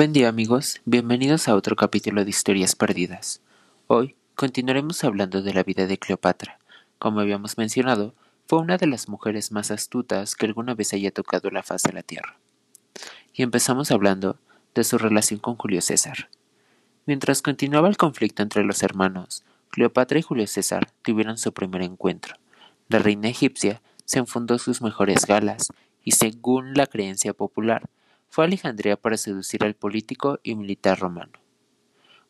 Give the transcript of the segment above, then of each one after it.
Buen día amigos, bienvenidos a otro capítulo de Historias Perdidas. Hoy continuaremos hablando de la vida de Cleopatra. Como habíamos mencionado, fue una de las mujeres más astutas que alguna vez haya tocado la faz de la tierra. Y empezamos hablando de su relación con Julio César. Mientras continuaba el conflicto entre los hermanos, Cleopatra y Julio César tuvieron su primer encuentro. La reina egipcia se enfundó sus mejores galas y, según la creencia popular, fue a Alejandría para seducir al político y militar romano.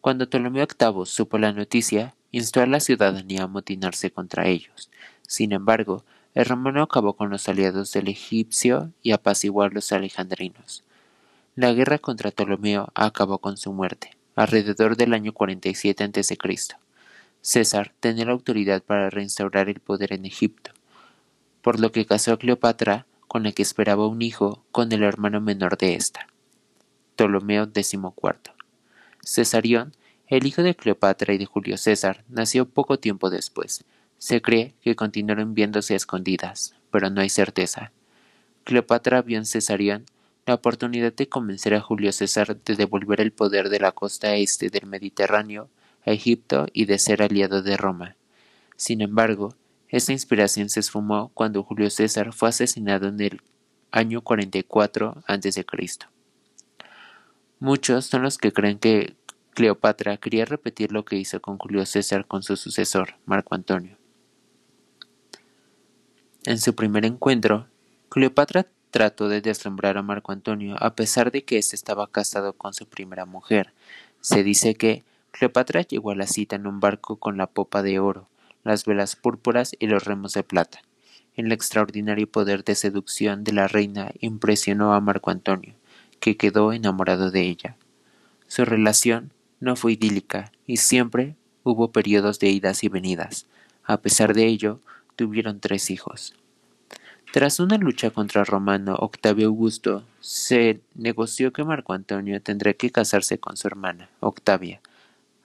Cuando Ptolomeo VIII supo la noticia, instó a la ciudadanía a amotinarse contra ellos. Sin embargo, el romano acabó con los aliados del egipcio y apaciguó a los alejandrinos. La guerra contra Ptolomeo acabó con su muerte, alrededor del año 47 a.C. César tenía la autoridad para reinstaurar el poder en Egipto, por lo que casó a Cleopatra con la que esperaba un hijo con el hermano menor de ésta, Ptolomeo XIV. Cesarión, el hijo de Cleopatra y de Julio César, nació poco tiempo después. Se cree que continuaron viéndose a escondidas, pero no hay certeza. Cleopatra vio en Cesarión la oportunidad de convencer a Julio César de devolver el poder de la costa este del Mediterráneo a Egipto y de ser aliado de Roma. Sin embargo, esta inspiración se esfumó cuando Julio César fue asesinado en el año 44 a.C. Muchos son los que creen que Cleopatra quería repetir lo que hizo con Julio César con su sucesor, Marco Antonio. En su primer encuentro, Cleopatra trató de deslumbrar a Marco Antonio a pesar de que éste estaba casado con su primera mujer. Se dice que Cleopatra llegó a la cita en un barco con la popa de oro, las velas púrpuras y los remos de plata. El extraordinario poder de seducción de la reina impresionó a Marco Antonio, que quedó enamorado de ella. Su relación no fue idílica y siempre hubo periodos de idas y venidas. A pesar de ello, tuvieron tres hijos. Tras una lucha contra Romano Octavio Augusto, se negoció que Marco Antonio tendría que casarse con su hermana, Octavia.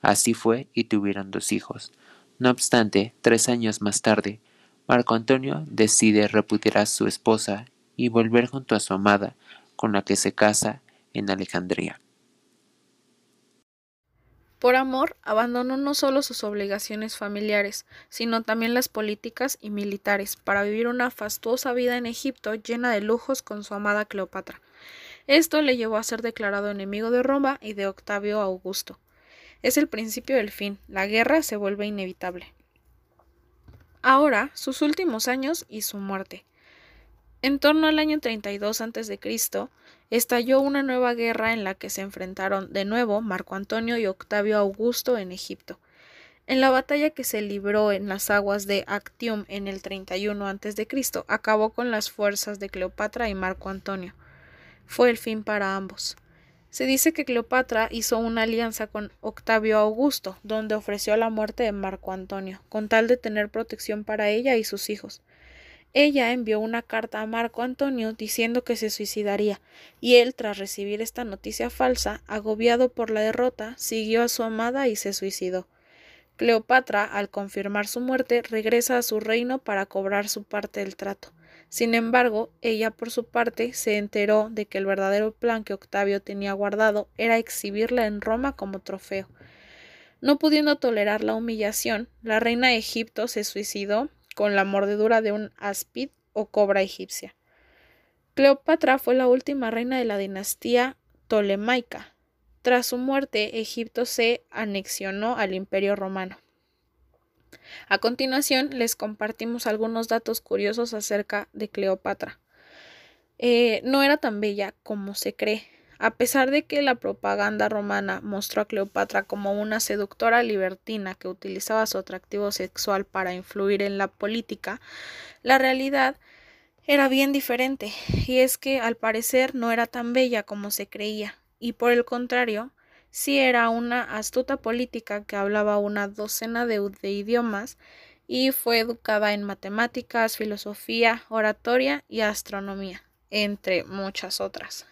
Así fue y tuvieron dos hijos. No obstante, tres años más tarde, Marco Antonio decide repudiar a su esposa y volver junto a su amada, con la que se casa en Alejandría. Por amor, abandonó no solo sus obligaciones familiares, sino también las políticas y militares, para vivir una fastuosa vida en Egipto llena de lujos con su amada Cleopatra. Esto le llevó a ser declarado enemigo de Roma y de Octavio Augusto. Es el principio del fin, la guerra se vuelve inevitable. Ahora, sus últimos años y su muerte. En torno al año 32 a.C., estalló una nueva guerra en la que se enfrentaron de nuevo Marco Antonio y Octavio Augusto en Egipto. En la batalla que se libró en las aguas de Actium en el 31 a.C., acabó con las fuerzas de Cleopatra y Marco Antonio. Fue el fin para ambos. Se dice que Cleopatra hizo una alianza con Octavio Augusto, donde ofreció la muerte de Marco Antonio, con tal de tener protección para ella y sus hijos. Ella envió una carta a Marco Antonio diciendo que se suicidaría, y él, tras recibir esta noticia falsa, agobiado por la derrota, siguió a su amada y se suicidó. Cleopatra, al confirmar su muerte, regresa a su reino para cobrar su parte del trato. Sin embargo, ella por su parte se enteró de que el verdadero plan que Octavio tenía guardado era exhibirla en Roma como trofeo. No pudiendo tolerar la humillación, la reina de Egipto se suicidó con la mordedura de un áspid o cobra egipcia. Cleopatra fue la última reina de la dinastía Ptolemaica. Tras su muerte, Egipto se anexionó al imperio romano. A continuación les compartimos algunos datos curiosos acerca de Cleopatra. Eh, no era tan bella como se cree. A pesar de que la propaganda romana mostró a Cleopatra como una seductora libertina que utilizaba su atractivo sexual para influir en la política, la realidad era bien diferente, y es que al parecer no era tan bella como se creía, y por el contrario, sí era una astuta política que hablaba una docena de, idiomas y fue educada en matemáticas, filosofía, oratoria y astronomía, entre muchas otras.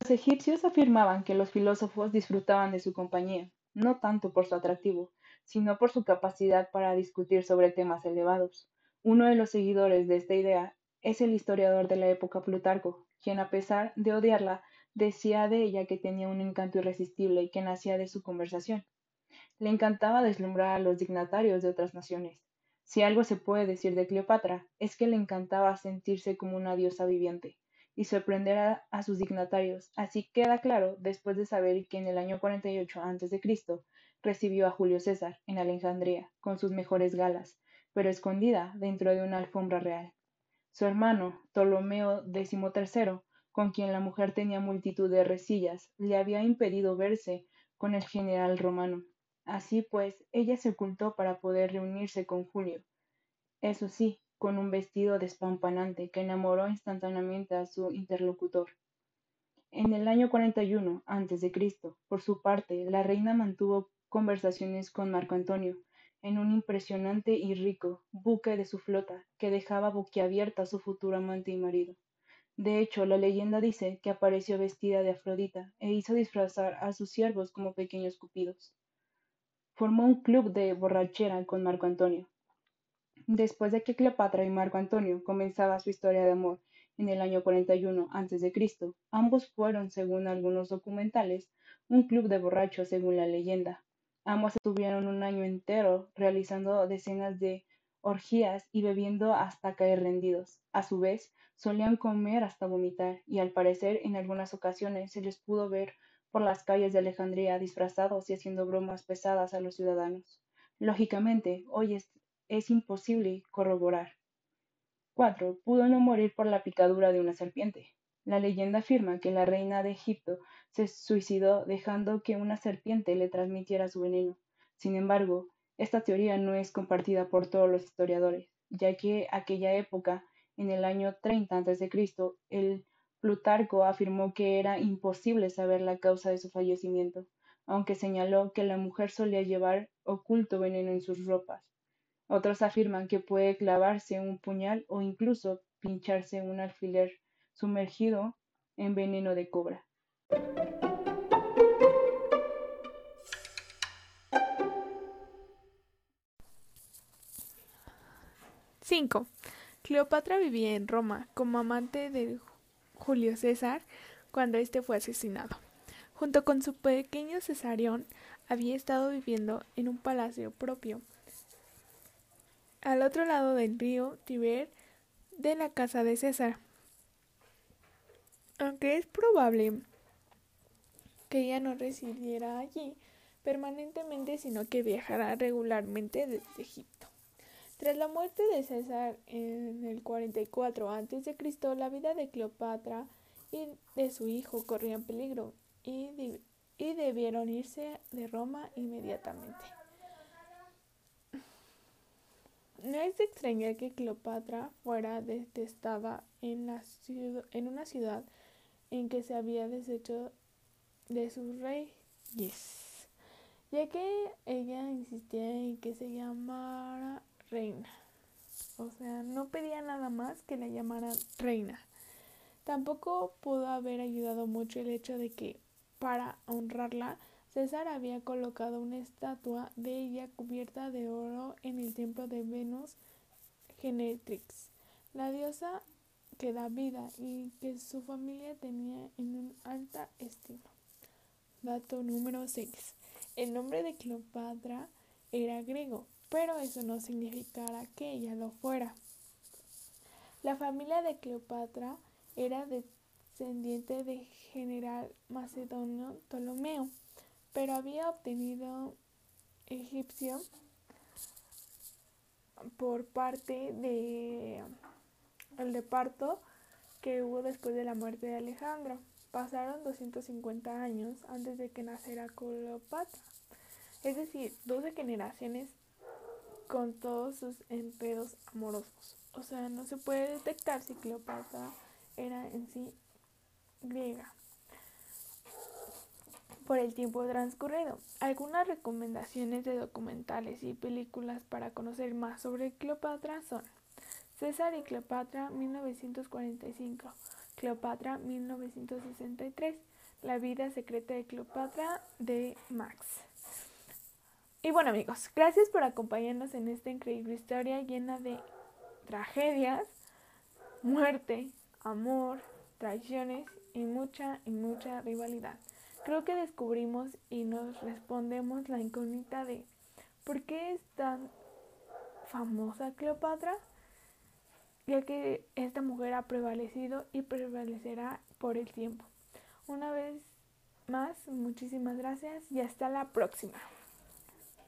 Los egipcios afirmaban que los filósofos disfrutaban de su compañía, no tanto por su atractivo, sino por su capacidad para discutir sobre temas elevados. Uno de los seguidores de esta idea es el historiador de la época Plutarco, quien a pesar de odiarla, decía de ella que tenía un encanto irresistible y que nacía de su conversación. Le encantaba deslumbrar a los dignatarios de otras naciones. Si algo se puede decir de Cleopatra, es que le encantaba sentirse como una diosa viviente y sorprender a, sus dignatarios. Así queda claro después de saber que en el año 48 a.C. recibió a Julio César en Alejandría con sus mejores galas, pero escondida dentro de una alfombra real. Su hermano, Ptolomeo XIII, con quien la mujer tenía multitud de resillas, le había impedido verse con el general romano. Así pues, ella se ocultó para poder reunirse con Julio. Eso sí, con un vestido despampanante que enamoró instantáneamente a su interlocutor. En el año 41 a.C., por su parte, la reina mantuvo conversaciones con Marco Antonio, en un impresionante y rico buque de su flota que dejaba boquiabierta a su futuro amante y marido. De hecho, la leyenda dice que apareció vestida de Afrodita e hizo disfrazar a sus siervos como pequeños cupidos. Formó un club de borrachera con Marco Antonio, Después de que Cleopatra y Marco Antonio comenzaba su historia de amor en el año 41 a.C., ambos fueron, según algunos documentales, un club de borrachos según la leyenda. Ambos estuvieron un año entero realizando decenas de orgías y bebiendo hasta caer rendidos. A su vez, solían comer hasta vomitar, y al parecer en algunas ocasiones se les pudo ver por las calles de Alejandría disfrazados y haciendo bromas pesadas a los ciudadanos. Lógicamente, hoy es es imposible corroborar. 4. Pudo no morir por la picadura de una serpiente. La leyenda afirma que la reina de Egipto se suicidó dejando que una serpiente le transmitiera su veneno. Sin embargo, esta teoría no es compartida por todos los historiadores, ya que aquella época, en el año 30 a.C., el Plutarco afirmó que era imposible saber la causa de su fallecimiento, aunque señaló que la mujer solía llevar oculto veneno en sus ropas. Otros afirman que puede clavarse un puñal o incluso pincharse un alfiler sumergido en veneno de cobra. Cinco. Cleopatra vivía en Roma como amante de Julio César cuando éste fue asesinado. Junto con su pequeño Cesarión, había estado viviendo en un palacio propio al otro lado del río Tiber de la casa de César. Aunque es probable que ella no residiera allí permanentemente, sino que viajara regularmente desde Egipto. Tras la muerte de César en el 44 a.C., la vida de Cleopatra y de su hijo corrían peligro y, y debieron irse de Roma inmediatamente. No es de extrañar que Cleopatra fuera detestada en, la en una ciudad en que se había deshecho de sus reyes, ya que ella insistía en que se llamara reina. O sea, no pedía nada más que la llamaran reina. Tampoco pudo haber ayudado mucho el hecho de que, para honrarla, César había colocado una estatua de ella cubierta de oro en el templo de Venus Genetrix, la diosa que da vida y que su familia tenía en un alta estima. Dato número 6. El nombre de Cleopatra era griego, pero eso no significara que ella lo fuera. La familia de Cleopatra era descendiente del general macedonio Ptolomeo pero había obtenido egipcio por parte de el de parto que hubo después de la muerte de Alejandro. Pasaron 250 años antes de que naciera Cleopatra, es decir, 12 generaciones con todos sus enredos amorosos. O sea, no se puede detectar si Cleopatra era en sí griega por el tiempo transcurrido. Algunas recomendaciones de documentales y películas para conocer más sobre Cleopatra son César y Cleopatra 1945, Cleopatra 1963, La vida secreta de Cleopatra de Max. Y bueno amigos, gracias por acompañarnos en esta increíble historia llena de tragedias, muerte, amor, traiciones y mucha y mucha rivalidad. Creo que descubrimos y nos respondemos la incógnita de ¿por qué es tan famosa Cleopatra? Ya que esta mujer ha prevalecido y prevalecerá por el tiempo. Una vez más, muchísimas gracias y hasta la próxima.